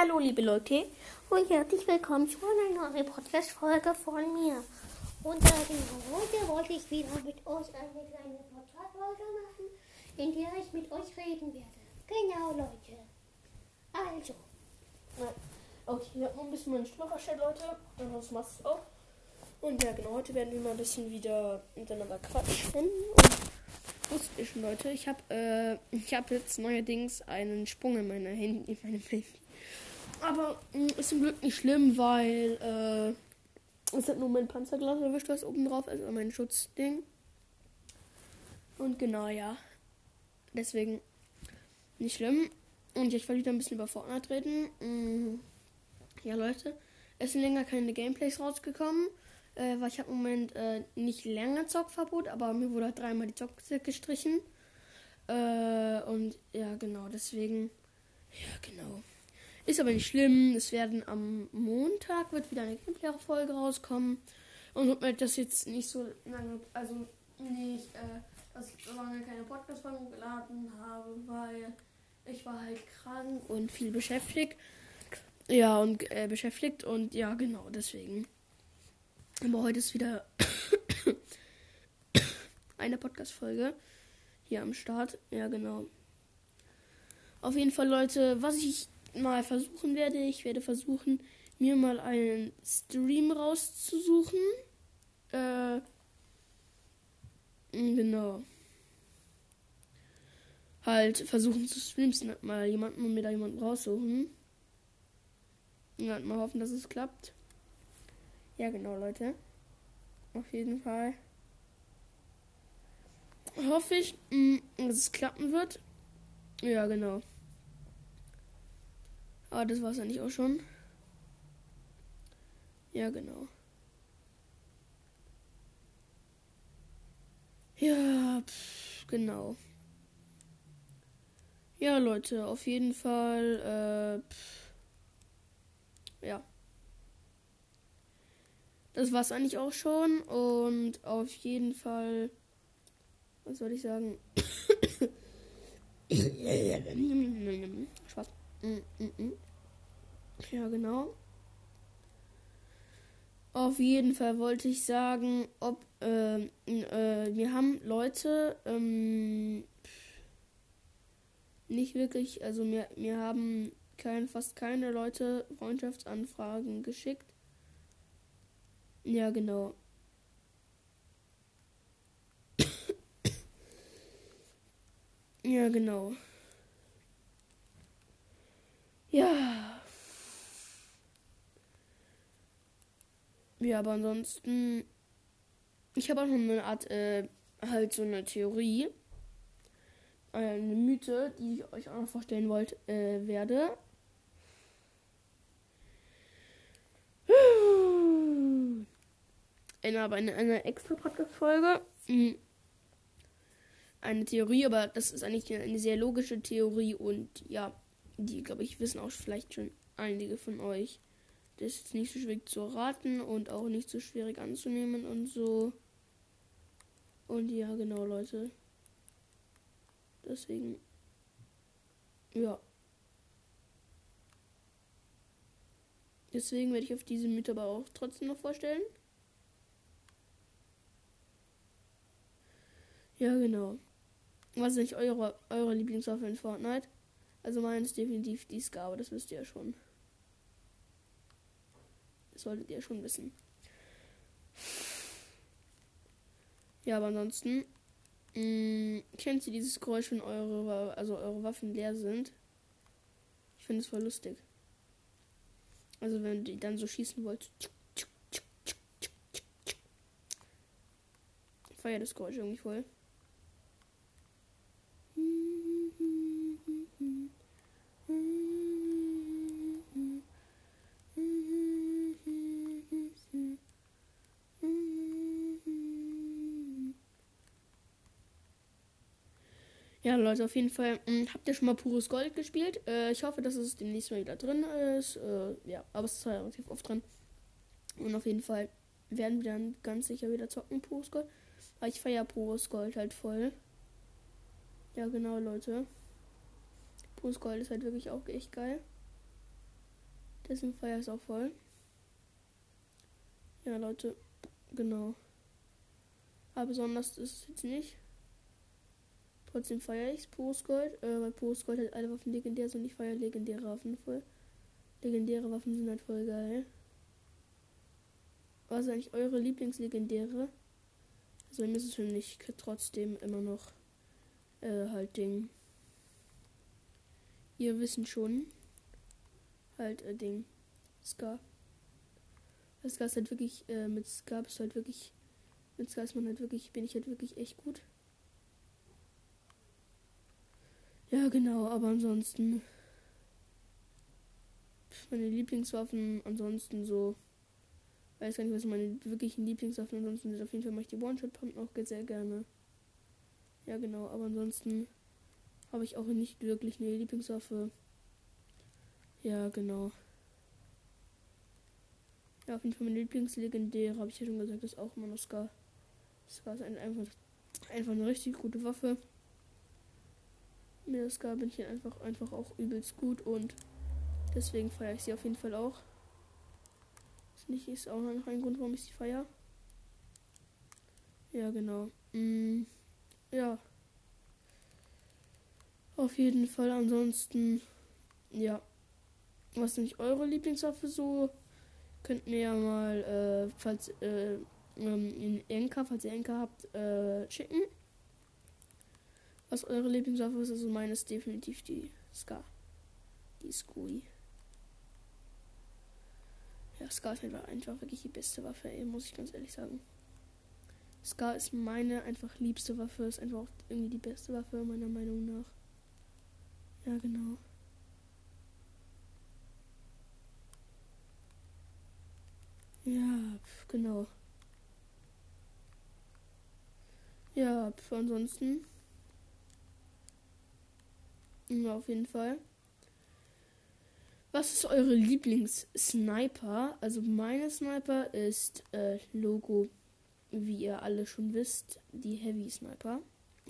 Hallo liebe Leute und herzlich willkommen zu einer neuen Podcast-Folge von mir. Und äh, genau, heute wollte ich wieder mit euch eine kleine Podcast-Folge machen, in der ich mit euch reden werde. Genau Leute. Also. Okay, ich habe noch ein bisschen meinen Stimme verstellt, Leute. Und das machst du auch. Und ja, genau, heute werden wir mal ein bisschen wieder miteinander quatschen. Und wusste ich schon, Leute, ich habe äh, hab jetzt neuerdings einen Sprung in meiner Handy, in meinem Handy. Aber mh, ist zum Glück nicht schlimm, weil äh, es hat nur mein Panzerglas erwischt, was oben drauf ist, also mein Schutzding. Und genau, ja. Deswegen nicht schlimm. Und ich wollte wieder ein bisschen über Fortnite reden. Mhm. Ja, Leute, es sind länger keine Gameplays rausgekommen, äh, weil ich habe im Moment äh, nicht länger Zockverbot, aber mir wurde halt dreimal die Zockzeit gestrichen. Äh, und ja, genau, deswegen. Ja, genau. Ist aber nicht schlimm. Es werden am Montag wird wieder eine Gameplay-Folge rauskommen. Und weil das jetzt nicht so lange, also nicht, äh, dass ich so lange keine Podcast-Folge geladen habe, weil ich war halt krank und viel beschäftigt. Ja, und äh, beschäftigt und ja, genau, deswegen. Aber heute ist wieder eine Podcast-Folge hier am Start. Ja, genau. Auf jeden Fall, Leute, was ich mal versuchen werde, ich werde versuchen, mir mal einen Stream rauszusuchen. Äh, genau. Halt versuchen zu streamen, mal jemanden und mir da jemanden raussuchen. Ja, mal hoffen, dass es klappt. Ja, genau, Leute. Auf jeden Fall. Hoffe ich, mh, dass es klappen wird. Ja, genau. Aber das war es eigentlich auch schon. Ja, genau. Ja, pff, genau. Ja, Leute, auf jeden Fall. Äh, pff, ja. Das war's eigentlich auch schon. Und auf jeden Fall. Was soll ich sagen? Spaß. Ja, genau. Auf jeden Fall wollte ich sagen, ob äh, äh, wir haben Leute ähm, nicht wirklich, also mir, mir haben kein, fast keine Leute Freundschaftsanfragen geschickt. Ja, genau. ja, genau. Ja. Ja, aber ansonsten. Ich habe auch noch eine Art, äh, halt so eine Theorie. Eine Mythe, die ich euch auch noch vorstellen wollte, äh, werde. In aber eine, eine extra Podcast-Folge. Hm. Eine Theorie, aber das ist eigentlich eine sehr logische Theorie und ja, die, glaube ich, wissen auch vielleicht schon einige von euch. Das ist nicht so schwierig zu raten und auch nicht so schwierig anzunehmen und so. Und ja, genau, Leute. Deswegen. Ja. Deswegen werde ich auf diese Mythe aber auch trotzdem noch vorstellen. Ja, genau. Was ist nicht eure, eure Lieblingswaffe in Fortnite? Also meine ist definitiv die Ska, aber das wisst ihr ja schon. Das solltet ihr schon wissen. Ja, aber ansonsten. Mh, mm, kennt ihr dieses Geräusch, wenn eure, also eure Waffen leer sind? Ich finde es voll lustig. Also wenn die dann so schießen wollt. Ich feiere das Geräusch irgendwie voll. Ja, Leute, auf jeden Fall. Mh, hm, habt ihr schon mal pures Gold gespielt? Äh, ich hoffe, dass es demnächst mal wieder drin ist. Äh, ja, aber es ist relativ oft drin. Und auf jeden Fall werden wir dann ganz sicher wieder zocken, pures Gold. Weil ich feiere pures Gold halt voll. Ja, genau, Leute. Pures Gold ist halt wirklich auch echt geil. Deswegen feiere ich es auch voll. Ja, Leute, genau. Aber besonders ist es jetzt nicht. Trotzdem feiere ich es, Postgold, äh, weil Postgold halt alle Waffen legendär sind. Ich feiere legendäre Waffen voll. Legendäre Waffen sind halt voll geil. Was ist eigentlich eure Lieblingslegendäre? Also mir ist es für mich trotzdem immer noch äh, halt Ding. Ihr wissen schon. Halt äh, Ding. Ska. Das Ska ist halt wirklich, äh, mit Ska bist halt wirklich, mit Ska ist man halt wirklich, bin ich halt wirklich echt gut. Ja, genau, aber ansonsten. Meine Lieblingswaffen, ansonsten so. Weiß gar nicht, was meine wirklichen Lieblingswaffen ansonsten sind. Auf jeden Fall mache ich die One-Shot-Pump auch sehr gerne. Ja, genau, aber ansonsten habe ich auch nicht wirklich eine Lieblingswaffe. Ja, genau. Ja, auf jeden Fall meine Lieblingslegendäre, habe ich ja schon gesagt, ist auch immer noch Scar. Scar ist einfach, einfach eine richtig gute Waffe. Mit der Ska bin ich einfach, einfach auch übelst gut und deswegen feiere ich sie auf jeden Fall auch. Das nicht ist auch noch ein Grund, warum ich sie feiere. Ja, genau. Mm, ja. Auf jeden Fall. Ansonsten, ja. Was ist nicht eure Lieblingswaffe so? Könnt mir ja mal, äh, falls, äh, ähm, in Enka, falls ihr Enka habt, äh, schicken was eure Lieblingswaffe ist. Also meine ist definitiv die Ska. Die Skui. Ja, Ska ist einfach, wirklich die beste Waffe, ey, muss ich ganz ehrlich sagen. Ska ist meine einfach liebste Waffe, ist einfach irgendwie die beste Waffe, meiner Meinung nach. Ja, genau. Ja, pf, genau. Ja, pf, ansonsten. Ja, auf jeden Fall. Was ist eure Lieblings-Sniper? Also meine Sniper ist äh, Logo, wie ihr alle schon wisst, die Heavy Sniper.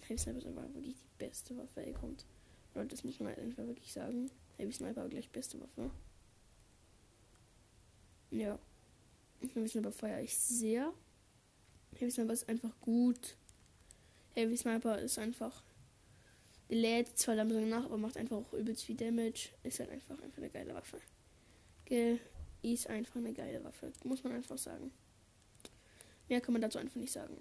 Heavy Sniper ist einfach wirklich die beste Waffe, ey, kommt. Leute, das muss man einfach wirklich sagen. Heavy Sniper gleich beste Waffe. Ja. Heavy Sniper feiere ich sehr. Heavy Sniper ist einfach gut. Heavy Sniper ist einfach lädt zwar langsam nach, aber macht einfach auch übelst viel Damage. Ist halt einfach, einfach eine geile Waffe. Gell? Ist einfach eine geile Waffe. Muss man einfach sagen. Mehr kann man dazu einfach nicht sagen.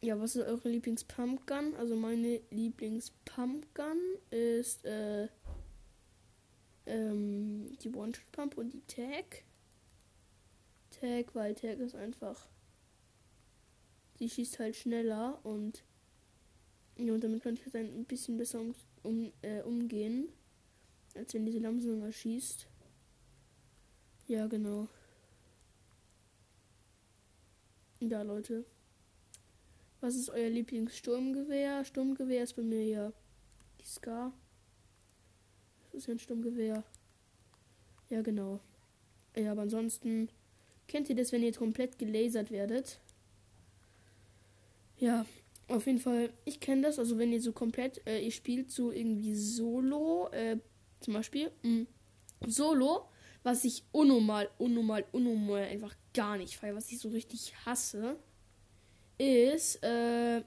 Ja, was ist eure Lieblings-Pumpgun? Also meine Lieblings-Pumpgun ist äh, ähm, die One-Shot-Pump und die Tag. Tag, weil Tag ist einfach. Sie schießt halt schneller und ja, und damit kann ich halt ein bisschen besser um, um, äh, umgehen, als wenn diese Lamsung schießt. Ja, genau. Ja, Leute. Was ist euer Lieblingssturmgewehr? Sturmgewehr ist bei mir ja die Scar. Das ist ja ein Sturmgewehr. Ja, genau. Ja, aber ansonsten kennt ihr das, wenn ihr komplett gelasert werdet? Ja, auf jeden Fall, ich kenne das. Also wenn ihr so komplett, äh, ihr spielt so irgendwie Solo, äh, zum Beispiel mh, mm, Solo, was ich unnormal, unnormal, unnormal einfach gar nicht feiere, was ich so richtig hasse, ist, äh,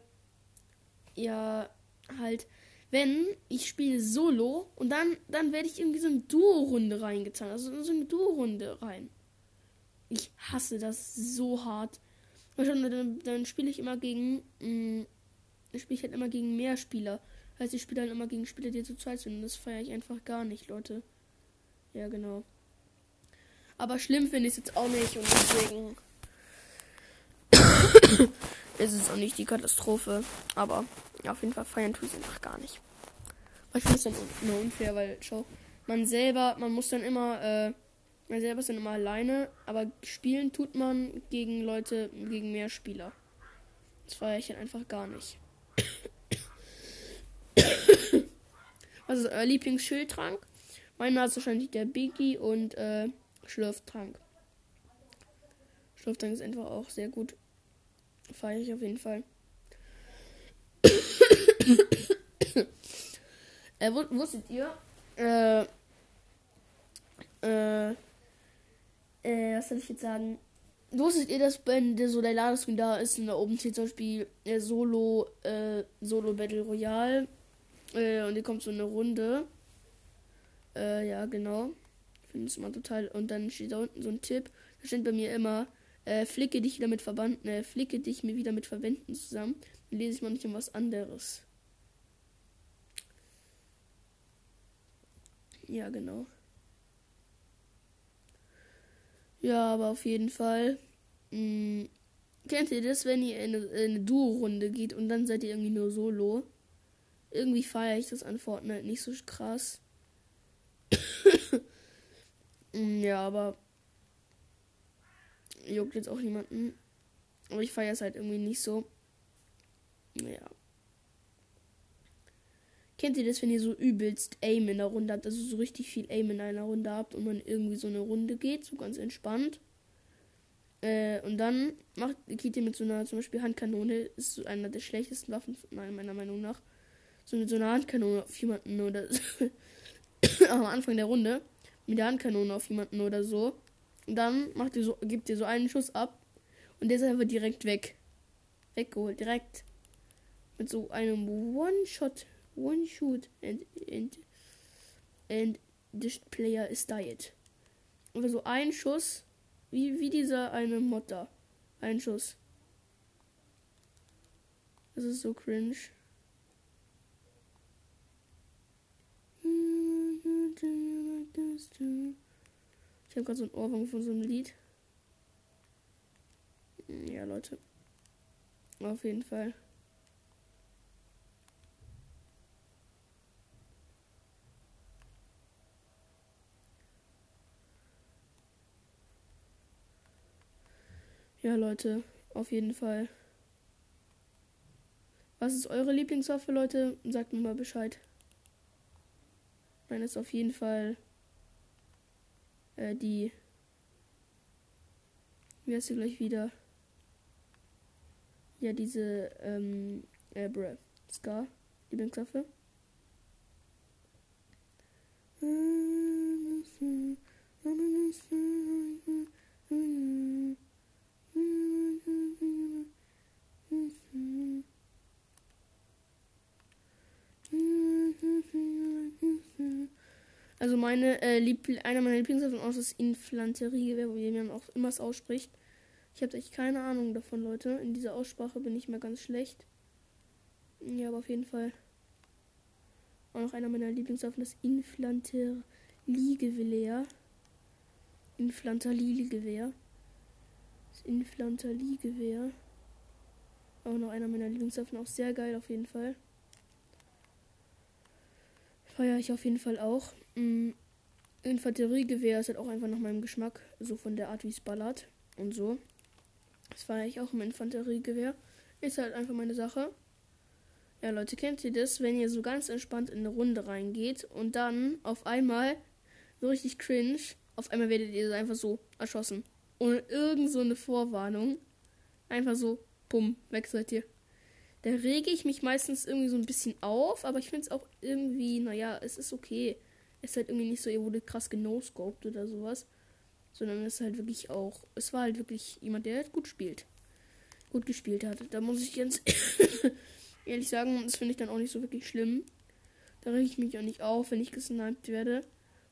ja, halt, wenn ich spiele Solo und dann, dann werde ich irgendwie so eine Duo-Runde reingetan, also so eine Duo-Runde rein. Ich hasse das so hart. Dann, dann spiele ich immer gegen. Mh, mm, spiele ich halt immer gegen mehr Spieler. Heißt, ich spiele dann immer gegen Spieler, die zu zweit sind. Und das feiere ich einfach gar nicht, Leute. Ja, genau. Aber schlimm finde ich es jetzt auch nicht. Und deswegen. ist es auch nicht die Katastrophe. Aber auf jeden Fall feiern tue ich einfach gar nicht. Ich finde es dann nur unfair, weil, schau, man selber, man muss dann immer. Äh, man selber ist dann immer alleine, aber spielen tut man gegen Leute, gegen mehr Spieler. Das feiere ich dann einfach gar nicht. Ist euer Lieblingsschildtrank? Meiner ist wahrscheinlich der Biggie und äh, Schlürftrank. Schlürftrank ist einfach auch sehr gut. Feiere ich auf jeden Fall. äh, wusstet ihr? Äh, äh, Äh, was soll ich jetzt sagen? Wusstet ihr, dass wenn der, so der Ladescreen da ist und da oben steht zum Beispiel äh, Solo, äh, Solo Battle Royale äh, und hier kommt so eine Runde. Äh, ja, genau. Finde es immer total. Und dann steht da unten so ein Tipp. Da steht bei mir immer, äh, flicke dich wieder mit Verbanden, äh, flicke dich mir wieder mit Verwenden zusammen. Dann lese ich mal nicht um was anderes. Ja, genau. Ja, aber auf jeden Fall. Mh, mm, kennt ihr das, wenn ihr in eine, eine Duo-Runde geht und dann seid ihr irgendwie nur solo? Irgendwie feiere ich das an Fortnite nicht so krass. Mm, ja, aber juckt jetzt auch niemanden. Aber ich feiere es halt irgendwie nicht so. Ja. Kennt ihr das, wenn ihr so übelst Aim in der Runde habt, also so richtig viel Aim in einer Runde habt und man irgendwie so eine Runde geht, so ganz entspannt? Äh, und dann macht, geht ihr mit so einer, zum Beispiel Handkanone, ist so einer der schlechtesten Waffen, meiner Meinung nach. So mit so einer Handkanone auf jemanden oder am Anfang der Runde mit der Handkanone auf jemanden oder so. Dann macht ihr so, gibt ihr so einen Schuss ab und der ist einfach direkt weg. Weggeholt, direkt. Mit so einem One-Shot one shoot and and and this player is died. Aber so ein Schuss, wie, wie dieser eine Motter. Ein Schuss. Das ist so cringe. Ich habe gerade so ein Ohrwurm von so einem Lied. Ja, Leute. Auf jeden Fall. Ja, Leute, auf jeden Fall. Was ist eure Lieblingswaffe, Leute? Sagt mir mal Bescheid. Meine ist auf jeden Fall äh, die. Wie heißt sie gleich wieder? Ja, diese ähm, äh, Bruh. Scar. Lieblingswaffe. Also meine äh, Liebl einer meiner Lieblingswaffen aus das Infanteriegewehr, wie man auch immer es ausspricht. Ich habe echt keine Ahnung davon, Leute. In dieser Aussprache bin ich mal ganz schlecht. Ja, aber auf jeden Fall. Auch noch einer meiner Lieblingswaffen, das Infanteriegewehr. Infanteriegewehr. Das Infanteriegewehr. Auch noch einer meiner Lieblingswaffen, auch sehr geil auf jeden Fall. Feiere ich auf jeden Fall auch. Mhm. Infanteriegewehr ist halt auch einfach nach meinem Geschmack, so von der Art, wie es ballert und so. Das feiere ich auch im Infanteriegewehr. Ist halt einfach meine Sache. Ja, Leute, kennt ihr das, wenn ihr so ganz entspannt in eine Runde reingeht und dann auf einmal so richtig cringe, auf einmal werdet ihr einfach so erschossen. Ohne irgend so eine Vorwarnung. Einfach so, bumm, weg seid ihr. Da rege ich mich meistens irgendwie so ein bisschen auf, aber ich finde es auch irgendwie, naja, es ist okay. Ist halt irgendwie nicht so, ihr wurde krass genoscoped oder sowas. Sondern es ist halt wirklich auch, es war halt wirklich jemand, der halt gut spielt. Gut gespielt hat. Da muss ich ganz ehrlich sagen, das finde ich dann auch nicht so wirklich schlimm. Da rege ich mich auch nicht auf, wenn ich gesniped werde.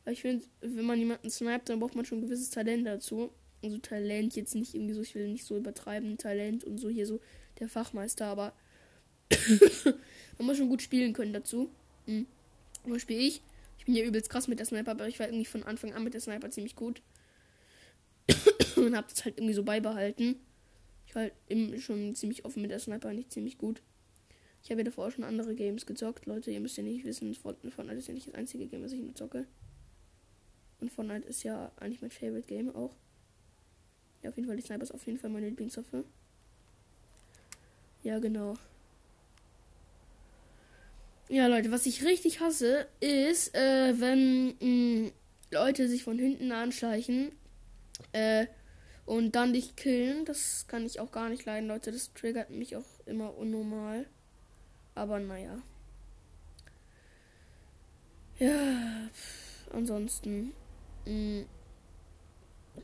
Weil ich finde, wenn man jemanden sniped, dann braucht man schon ein gewisses Talent dazu. Also Talent jetzt nicht irgendwie so, ich will nicht so übertreiben, Talent und so hier so der Fachmeister, aber man muss schon gut spielen können dazu. Mhm. Zum Beispiel ich. Ja übelst krass mit der Sniper, aber ich war irgendwie von Anfang an mit der Sniper ziemlich gut. und hab das halt irgendwie so beibehalten. Ich war halt schon ziemlich offen mit der Sniper, nicht ziemlich gut. Ich habe ja davor schon andere Games gezockt, Leute. Ihr müsst ja nicht wissen, Fortnite ist ja nicht das einzige Game, was ich nur zocke. Und Fortnite ist ja eigentlich mein Favorite Game auch. Ja, auf jeden Fall, die Sniper ist auf jeden Fall meine Lieblingswaffe. Ja, genau. Ja, Leute, was ich richtig hasse, ist, äh, wenn mh, mm, Leute sich von hinten anschleichen äh, und dann dich killen. Das kann ich auch gar nicht leiden, Leute. Das triggert mich auch immer unnormal. Aber naja. Ja, pff, ansonsten. Mh, mm,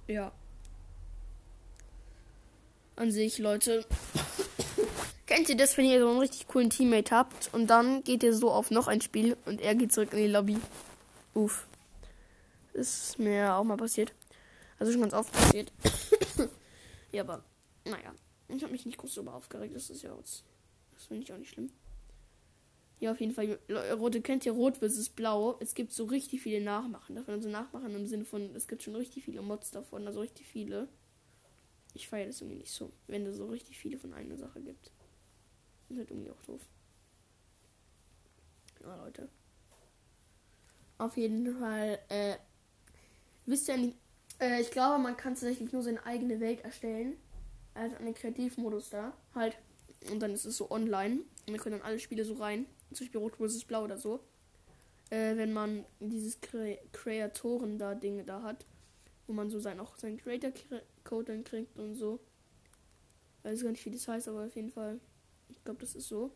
Ja. An sich, Leute. Kennt ihr das, wenn ihr so einen richtig coolen Teammate habt und dann geht ihr so auf noch ein Spiel und er geht zurück in die Lobby? Uff. Ist mir auch mal passiert. Also schon ganz oft passiert. ja, aber naja. Ich habe mich nicht groß darüber aufgeregt. Das ist ja was. Das finde ich auch nicht schlimm. Ja, auf jeden Fall. Rote kennt ihr Rot versus Blau. Es gibt so richtig viele Nachmachen davon. Also Nachmachen im Sinne von, es gibt schon richtig viele Mods davon. Also richtig viele. Ich feiere das irgendwie nicht so, wenn es so richtig viele von einer Sache gibt. Ist halt irgendwie auch doof. Ja, Leute. Auf jeden Fall, äh, wisst ihr nicht, äh, ich glaube, man kann tatsächlich nur seine eigene Welt erstellen. Also einen Kreativmodus da. Halt. Und dann ist es so online. Und wir können dann alle Spiele so rein. Zum Beispiel Rot vs. Blau oder so. Äh, wenn man dieses Kre Kreatoren da Dinge da hat. Wo man so sein, auch seinen Creator-Code dann kriegt und so. Ich weiß gar nicht, wie das heißt, aber auf jeden Fall. Ich glaube, das ist so.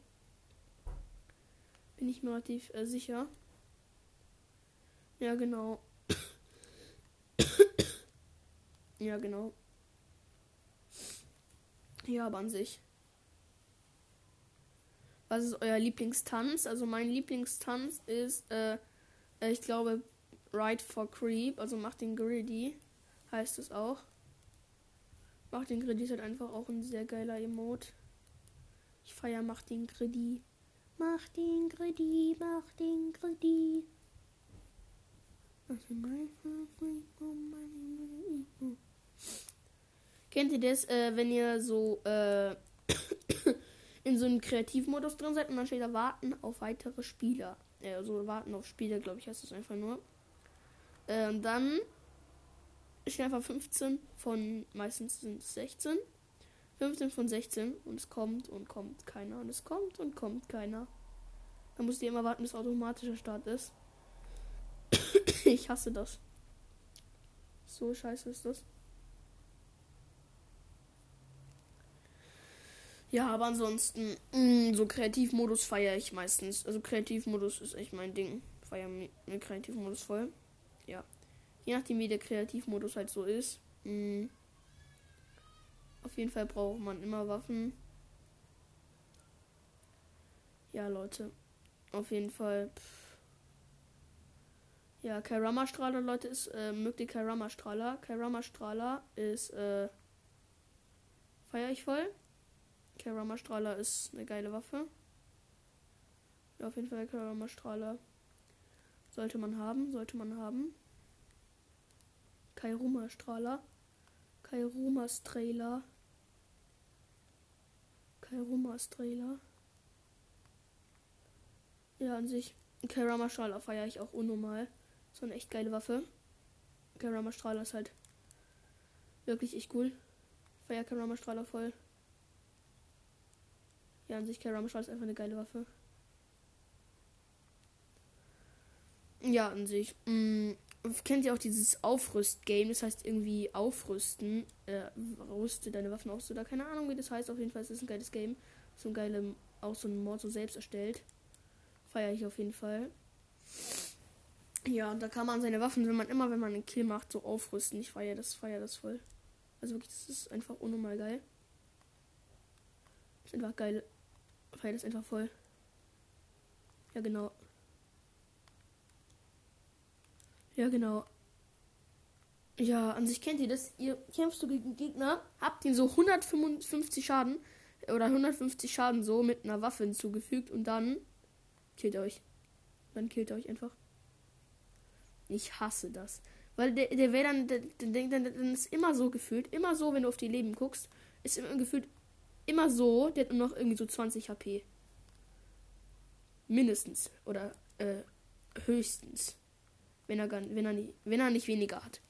Bin ich mir relativ äh, sicher. Ja, genau. ja, genau. Ja, aber an sich. Was ist euer Lieblingstanz? Also mein Lieblingstanz ist, äh, äh ich glaube, Ride for Creep. Also macht den Griddy. Heißt es auch. Macht den Griddy ist halt einfach auch ein sehr geiler Emote. Ich feier macht den Griddy. Mach den Griddy, mach den Griddy. Kennt ihr das, äh, wenn ihr so äh, in so einem Kreativmodus drin seid und dann steht da warten auf weitere Spieler. Äh, also warten auf Spieler, glaube ich, heißt das einfach nur. Äh, dann steht einfach 15 von, meistens sind es 16. 15 von 16 und es kommt und kommt keiner und es kommt und kommt keiner. Dann musst ihr immer warten, bis automatischer Start ist. ich hasse das. So scheiße ist das. Ja, aber ansonsten, mh, mm, so Kreativmodus feiere ich meistens. Also Kreativmodus ist echt mein Ding. Feiere mir Kreativmodus voll. Ja. Je nachdem, wie der Kreativmodus halt so ist. Mh, mm, auf jeden Fall braucht man immer Waffen. Ja, Leute. Auf jeden Fall. Pff. Ja, Kairama-Strahler, Leute, ist, äh, mögt ihr Kairama-Strahler? Kairama-Strahler ist, äh, feiere ich voll. Karama Strahler ist eine geile Waffe. Ja, auf jeden Fall Karama Strahler. Sollte man haben, sollte man haben. Kairuma Strahler. Kairuma Strahler. Kairuma Strahler. Ja, an sich. Karama Strahler feiere ich auch unnormal. So eine echt geile Waffe. Karama Strahler ist halt wirklich echt cool. Feier Karama Strahler voll. Ja, an sich Karamashal ist einfach eine geile Waffe. Ja, an sich. Mh, mm, kennt ihr auch dieses Aufrüst-Game? Das heißt irgendwie aufrüsten. Äh, rüste deine Waffen aus oder keine Ahnung, wie das heißt. Auf jeden Fall ist es ein geiles Game. So ein geiler, auch so ein Mod so selbst erstellt. Feiere ich auf jeden Fall. Ja, und da kann man seine Waffen, wenn man immer, wenn man einen Kill macht, so aufrüsten. Ich feiere das, feiere das voll. Also wirklich, das ist einfach unnormal geil. Das ist einfach geil feiere das einfach voll. Ja, genau. Ja, genau. Ja, an sich kennt ihr das. Ihr kämpfst du gegen Gegner, habt ihm so 155 Schaden oder 150 Schaden so mit einer Waffe hinzugefügt und dann killt er euch. Dann killt er euch einfach. Ich hasse das. Weil der, der wäre dann, der, der, der, dann ist immer so gefühlt, immer so, wenn du auf die Leben guckst, ist immer gefühlt immer so, der hat nur noch irgendwie so 20 HP. Mindestens. Oder äh, höchstens. Wenn er, wenn, er nicht, wenn er nicht weniger hat.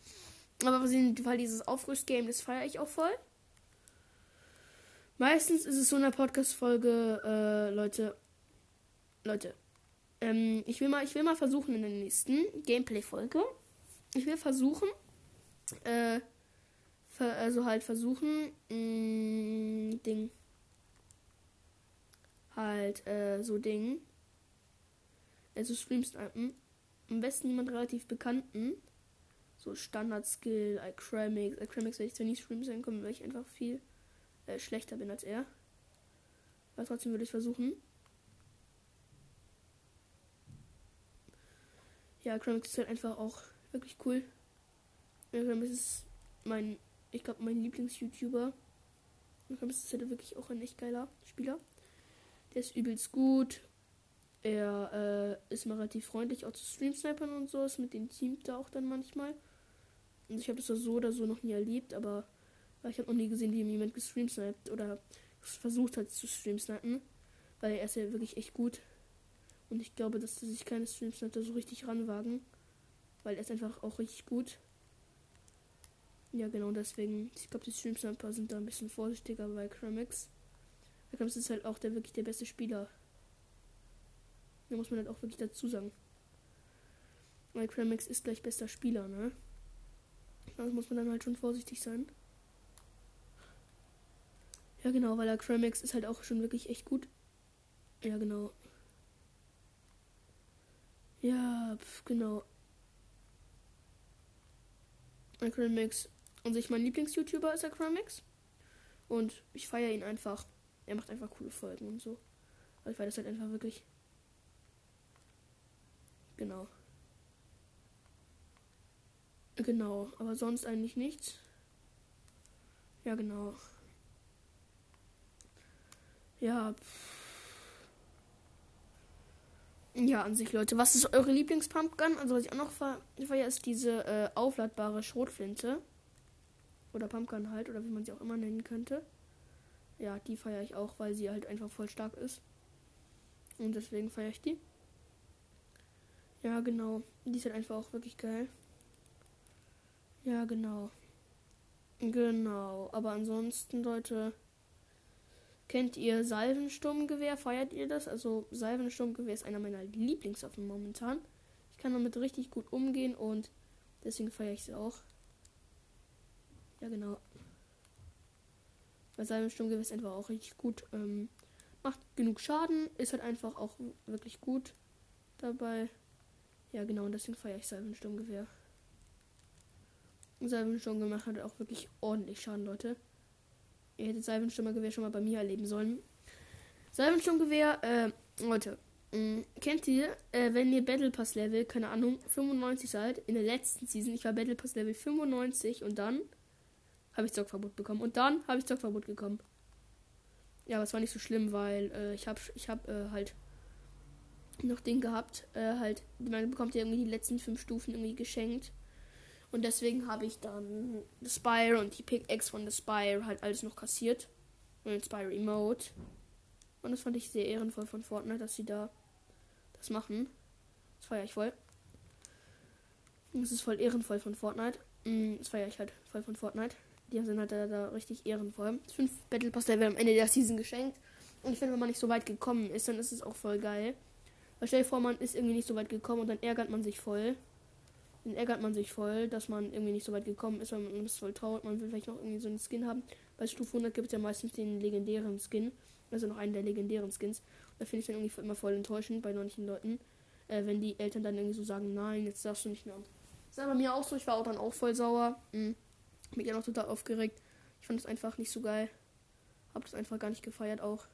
Aber auf jeden Fall dieses Aufrüstgame, das feiere ich auch voll. Meistens ist es so in der Podcast-Folge, äh, Leute. Leute. Ähm, ich will mal, ich will mal versuchen in der nächsten Gameplay-Folge. Ich will versuchen, äh, also halt versuchen, mh, mm, Ding. Halt, äh, so Ding. Also Streams Am besten jemand relativ bekannten. so Standard-Skill, Acramics. Acramics werde ich zwar nie streamen sein können, weil ich einfach viel äh, schlechter bin als er. Aber trotzdem würde ich versuchen. Ja, Acramics ist halt einfach auch wirklich cool. Acramics ist mein, ich glaube, mein Lieblings-YouTuber. Acramics ist halt wirklich auch ein echt geiler Spieler. Der ist übelst gut. Er äh, ist mal relativ freundlich, auch zu Stream-Snipern und so. Ist mit dem Team da auch dann manchmal. Und ich habe das so oder so noch nie erlebt, aber ich habe noch nie gesehen, wie jemand gestreamsniped oder versucht hat zu streamsnipen. Weil er ist ja wirklich echt gut. Und ich glaube, dass sich keine Streamsniper so richtig ranwagen. Weil er ist einfach auch richtig gut. Ja, genau deswegen. Ich glaube, die Streamsniper sind da ein bisschen vorsichtiger bei Cramix. Cramix ist halt auch der wirklich der beste Spieler. Da muss man halt auch wirklich dazu sagen. Weil Cramix ist gleich bester Spieler, ne? Also muss man dann halt schon vorsichtig sein. Ja, genau, weil der Cramex ist halt auch schon wirklich echt gut. Ja, genau. Ja, pf, genau. Acromix. Und sich mein Lieblings-YouTuber ist Acromix. Und ich feiere ihn einfach. Er macht einfach coole Folgen und so. Also ich feiere das halt einfach wirklich. Genau. Genau, aber sonst eigentlich nichts. Ja, genau. Ja. Ja, an sich, Leute. Was ist eure Lieblingspumpgun? Also, was ich auch noch feiere, ist diese äh, aufladbare Schrotflinte. Oder Pumpgun halt, oder wie man sie auch immer nennen könnte. Ja, die feiere ich auch, weil sie halt einfach voll stark ist. Und deswegen feiere ich die. Ja, genau. Die ist halt einfach auch wirklich geil. Ja, genau. Genau. Aber ansonsten, Leute, kennt ihr Salvensturmgewehr? Feiert ihr das? Also Salvensturmgewehr ist einer meiner Lieblingswaffen momentan. Ich kann damit richtig gut umgehen und deswegen feiere ich sie auch. Ja, genau. Weil Salvensturmgewehr ist einfach auch richtig gut. Ähm, macht genug Schaden, ist halt einfach auch wirklich gut dabei. Ja, genau, und deswegen feiere ich Salvensturmgewehr. Salvensturm gemacht hat auch wirklich ordentlich Schaden, Leute. Ihr hättet Salvensturmgewehr schon mal bei mir erleben sollen. Salvensturmgewehr, äh, Leute, mh, mm, kennt ihr, äh, wenn ihr Battle Pass Level, keine Ahnung, 95 seid, in der letzten Season, ich war Battle Pass Level 95 und dann habe ich Zockverbot bekommen. Und dann habe ich Zockverbot bekommen. Ja, aber es war nicht so schlimm, weil äh, ich habe ich hab, äh, halt noch den gehabt, äh, halt, man bekommt ja irgendwie die letzten fünf Stufen irgendwie geschenkt. Und deswegen habe ich dann The Spire und die Pickaxe von The Spire halt alles noch kassiert. Und den Spire Emote. Und das fand ich sehr ehrenvoll von Fortnite, dass sie da das machen. Das feiere ich voll. Das ist voll ehrenvoll von Fortnite. Mm, das feiere ich halt voll von Fortnite. Die sind halt da, da richtig ehrenvoll. Fünf Battle Pass Level am Ende der Season geschenkt. Und ich finde, wenn man nicht so weit gekommen ist, dann ist es auch voll geil. Weil stell dir vor, man ist irgendwie nicht so weit gekommen und dann ärgert man sich voll dann ärgert man sich voll, dass man irgendwie nicht so weit gekommen ist, weil man ist voll traurig, man will vielleicht noch irgendwie so einen Skin haben. Bei Stufe 100 gibt es ja meistens den legendären Skin, also noch einen der legendären Skins. da finde ich dann irgendwie immer voll enttäuschend bei manchen Leuten, äh, wenn die Eltern dann irgendwie so sagen, nein, jetzt darfst du nicht mehr. Das ist bei mir auch so, ich war auch dann auch voll sauer. Mhm. Mich dann auch total aufgeregt. Ich fand das einfach nicht so geil. Hab das einfach gar nicht gefeiert auch.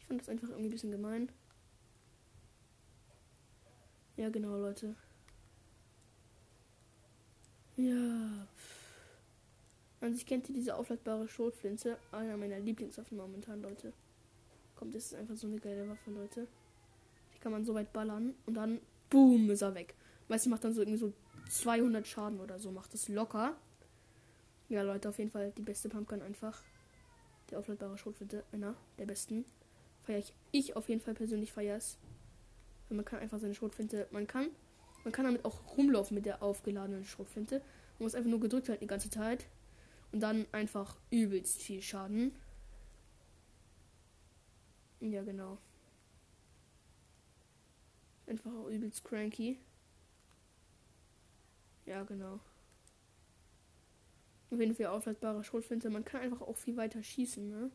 Ich fand das einfach irgendwie ein bisschen gemein. Ja, genau, Leute. Ja. An sich kennt ihr diese aufladbare Schrotflinte. Einer meiner Lieblingswaffen momentan, Leute. Kommt, das ist einfach so eine geile Waffe, Leute. Die kann man so weit ballern und dann, boom, ist er weg. Du, macht dann so irgendwie so 200 Schaden oder so. Macht das locker. Ja, Leute, auf jeden Fall die beste Pumpgun einfach. Der aufladbare Schrotflinte, einer der besten. Feier ich. Ich auf jeden Fall persönlich feiere es. Man kann einfach seine Schrotflinte, man kann man kann damit auch rumlaufen mit der aufgeladenen Schrotflinte. Man muss einfach nur gedrückt halten die ganze Zeit. Und dann einfach übelst viel Schaden. Ja, genau. Einfach auch übelst cranky. Ja, genau. Auf jeden Fall aufladbare Schrotflinte. Man kann einfach auch viel weiter schießen, ne?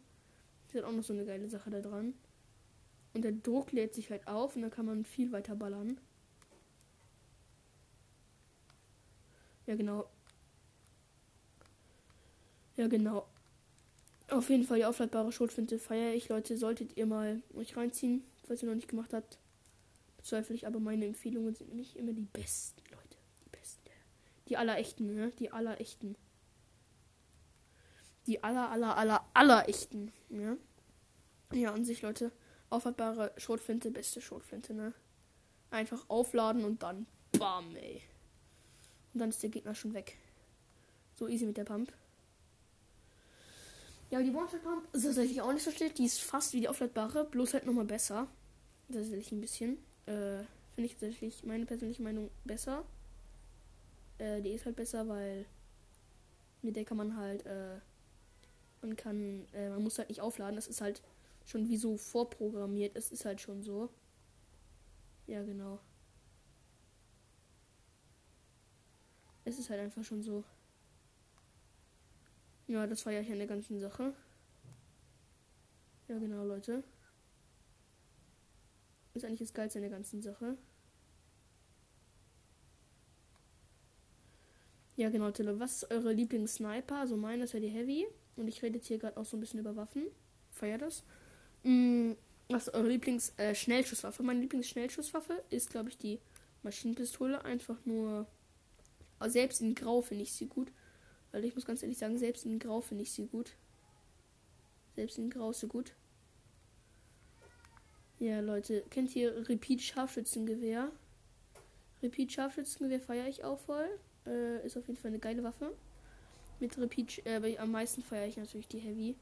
Das ist auch noch so eine geile Sache da dran. Und der Druck lädt sich halt auf und dann kann man viel weiter ballern. Ja, genau. Ja, genau. Auf jeden Fall die aufladbare Schrotflinte feiere ich, Leute. Solltet ihr mal euch reinziehen, falls ihr noch nicht gemacht habt. Bezweifle ich, aber meine Empfehlungen sind nicht immer die besten, Leute. Die besten. Die aller echten, ne? Die aller echten. Die aller, aller, aller, aller echten, ne? Ja, an sich, Leute. Aufladbare Schrotflinte, beste Schrotflinte, ne? Einfach aufladen und dann bam, ey. Und dann ist der Gegner schon weg. So easy mit der Pump. Ja, die One-Shot-Pump ist tatsächlich auch nicht schlecht. Die ist fast wie die aufladbare, bloß halt nochmal besser. Tatsächlich ein bisschen. Äh, finde ich tatsächlich meine persönliche Meinung besser. Äh, die ist halt besser, weil mit der kann man halt, äh, man kann, äh, man muss halt nicht aufladen. Das ist halt schon wie so vorprogrammiert. Es ist halt schon so. Ja, genau. Es ist halt einfach schon so. Ja, das war ja hier eine ganze Sache. Ja, genau, Leute. Ist eigentlich das Geilste in der ganzen Sache. Ja, genau, Tille. Was ist eure Lieblings-Sniper? Also meine ist ja die Heavy. Und ich rede jetzt hier gerade auch so ein bisschen über Waffen. Feier das. Mm, was ist eure Lieblings-Schnellschusswaffe? Äh, Meine Lieblings-Schnellschusswaffe ist, glaube ich, die Maschinenpistole. Einfach nur. Selbst in Grau finde ich sie gut. Weil ich muss ganz ehrlich sagen, selbst in Grau finde ich sie gut. Selbst in Grau ist sie gut. Ja, Leute, kennt ihr Repeat Scharfschützengewehr? Repeat Scharfschützengewehr feiere ich auch voll. Äh, ist auf jeden Fall eine geile Waffe. Mit Repeat, äh, am meisten feiere ich natürlich die Heavy.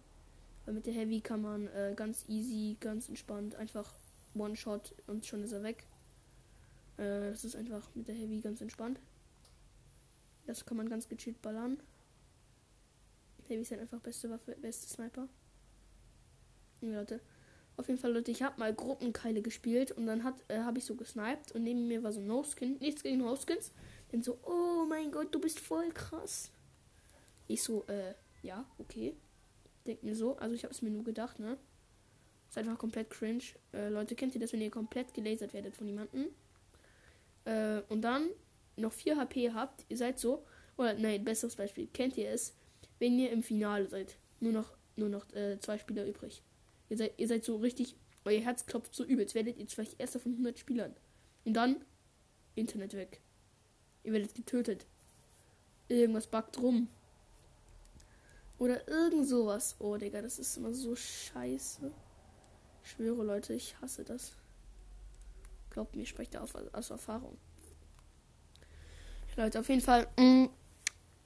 Weil mit der Heavy kann man äh, ganz easy, ganz entspannt einfach One-Shot und schon ist er weg. Äh, das ist einfach mit der Heavy ganz entspannt. Das kann man ganz gechillt ballern. Heavy ist halt einfach beste Waffe, beste Sniper. Ja, Leute. Auf jeden Fall, Leute, ich habe mal Gruppenkeile gespielt und dann äh, habe ich so gesniped und neben mir war so ein No-Skin. Nichts gegen No-Skins. Dann so, oh mein Gott, du bist voll krass. Ich so, äh, ja, okay. Denk mir so. Also ich habe es mir nur gedacht, ne? Ist einfach komplett cringe. Äh, Leute, kennt ihr das, wenn ihr komplett gelasert werdet von jemandem? Äh, und dann noch 4 HP habt, ihr seid so, oder nein, besseres Beispiel, kennt ihr es, wenn ihr im Finale seid. Nur noch, nur noch äh, zwei Spieler übrig. Ihr seid, ihr seid so richtig, euer Herz klopft so übelst. Werdet ihr vielleicht erster von 100 Spielern. Und dann Internet weg. Ihr werdet getötet. Irgendwas backt rum. Oder irgend sowas. Oh, Digga, das ist immer so scheiße. Ich schwöre, Leute, ich hasse das. Glaubt mir, ich spreche da aus Erfahrung. Leute, auf jeden Fall. Mh, mm,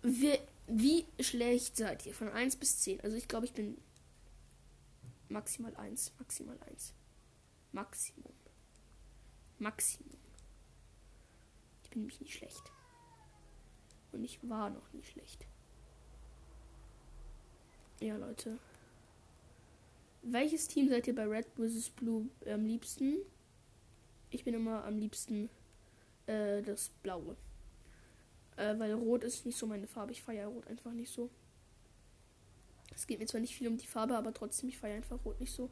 wir, wie schlecht seid ihr? Von 1 bis 10. Also ich glaube, ich bin maximal 1. Maximal 1. Maximum. Maximum. Ich bin nämlich nicht schlecht. Und ich war noch nicht schlecht. Ja, Leute. Welches Team seid ihr bei Red vs. Blue am liebsten? Ich bin immer am liebsten äh, das Blaue. Äh, weil Rot ist nicht so meine Farbe. Ich feiere Rot einfach nicht so. Es geht mir zwar nicht viel um die Farbe, aber trotzdem, ich feiere einfach Rot nicht so.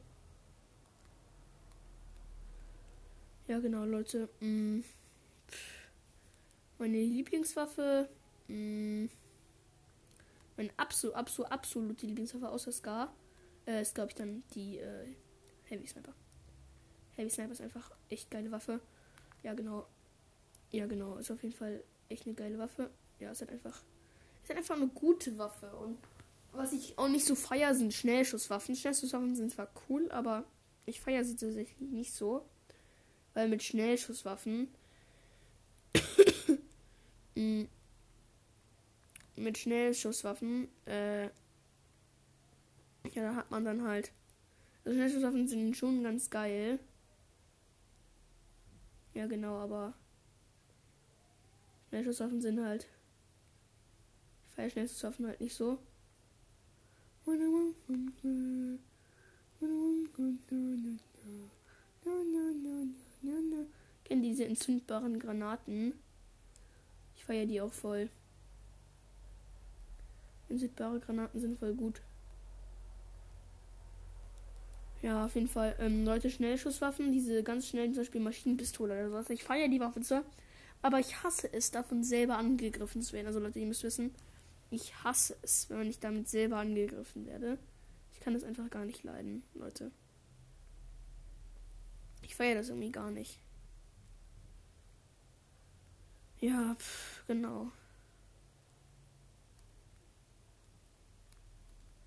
Ja, genau, Leute. Mm, meine Lieblingswaffe. Meine absolut, absolut, absolute Lieblingswaffe außer Scar äh, ist, glaube ich, dann die äh, Heavy Sniper. Heavy Sniper ist einfach echt geile Waffe. Ja, genau. Ja, genau. Ist auf jeden Fall echt eine geile Waffe. Ja, ist halt einfach, ist halt einfach eine gute Waffe. Und was ich auch nicht so feier, sind Schnellschusswaffen. Schnellschusswaffen sind zwar cool, aber ich feiere sie tatsächlich nicht so. Weil mit Schnellschusswaffen. Mm, mit Schnellschusswaffen, äh. Ja, da hat man dann halt. Also Schnellschusswaffen sind schon ganz geil. Ja, genau, aber Schnellschusswaffen sind halt. Ich feiere Schnellschusswaffen halt nicht so. Kennen diese entzündbaren Granaten? Ich feiere die auch voll. Entzündbare Granaten sind voll gut. Ja, auf jeden Fall. Ähm, Leute, Schnellschusswaffen, diese ganz schnellen, zum Beispiel Maschinenpistole oder sowas. Ich feiere die Waffe zwar, Aber ich hasse es, davon selber angegriffen zu werden. Also Leute, ihr müsst wissen, ich hasse es, wenn ich damit selber angegriffen werde. Ich kann das einfach gar nicht leiden, Leute. Ich feiere das irgendwie gar nicht. Ja, pff, genau.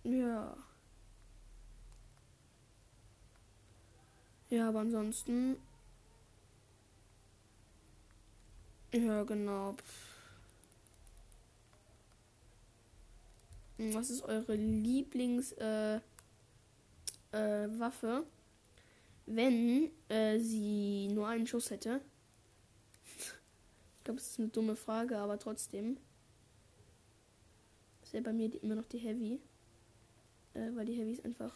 Ja. Ja, aber ansonsten. Ja, genau. Was ist eure Lieblingswaffe, äh, äh, wenn äh, sie nur einen Schuss hätte? ich glaube, es ist eine dumme Frage, aber trotzdem. Das wäre bei mir die, immer noch die Heavy. Äh, weil die Heavy ist einfach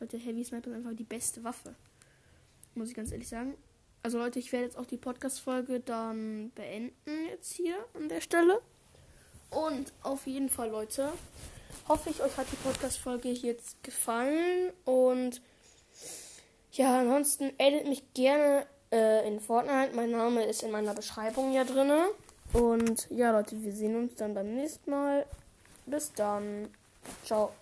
Leute, Heavy Sniper ist einfach die beste Waffe. Muss ich ganz ehrlich sagen. Also Leute, ich werde jetzt auch die Podcast-Folge dann beenden jetzt hier an der Stelle. Und auf jeden Fall, Leute, hoffe ich, euch hat die Podcast-Folge jetzt gefallen. Und ja, ansonsten edit mich gerne äh, in Fortnite. Mein Name ist in meiner Beschreibung ja drin. Und ja, Leute, wir sehen uns dann beim nächsten Mal. Bis dann. 走